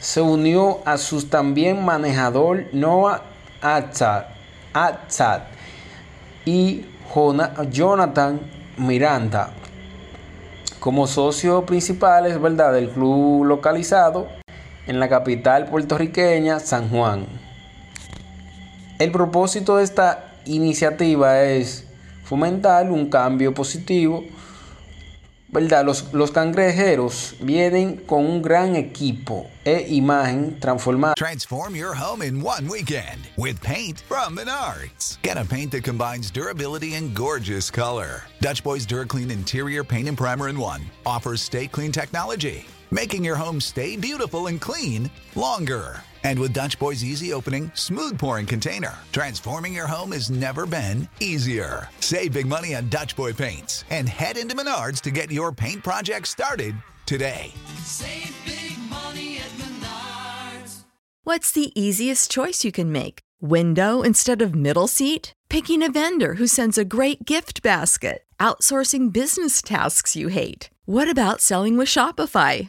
Se unió a su también manejador Noah Atzad y Jonathan Miranda como socios principales ¿verdad? del club localizado en la capital puertorriqueña San Juan. El propósito de esta iniciativa es fomentar un cambio positivo los cangrejeros vienen con un gran equipo e imagen transformada. Transform your home in one weekend with paint from Menards. Get a paint that combines durability and gorgeous color. Dutch Boys DuraClean Interior Paint and Primer in One offers stay clean technology, making your home stay beautiful and clean longer. And with Dutch Boy's easy opening, smooth pouring container, transforming your home has never been easier. Save big money on Dutch Boy paints and head into Menards to get your paint project started today. Save big money at Menards. What's the easiest choice you can make? Window instead of middle seat? Picking a vendor who sends a great gift basket? Outsourcing business tasks you hate? What about selling with Shopify?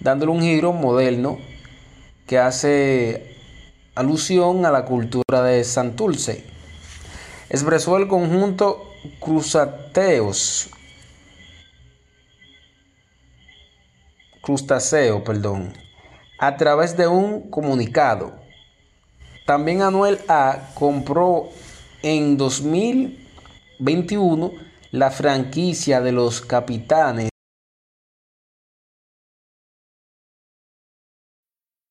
Dándole un giro moderno que hace alusión a la cultura de Santurce. Expresó el conjunto Cruzateos, crustáceo, perdón, a través de un comunicado. También Anuel A compró en 2021 la franquicia de los capitanes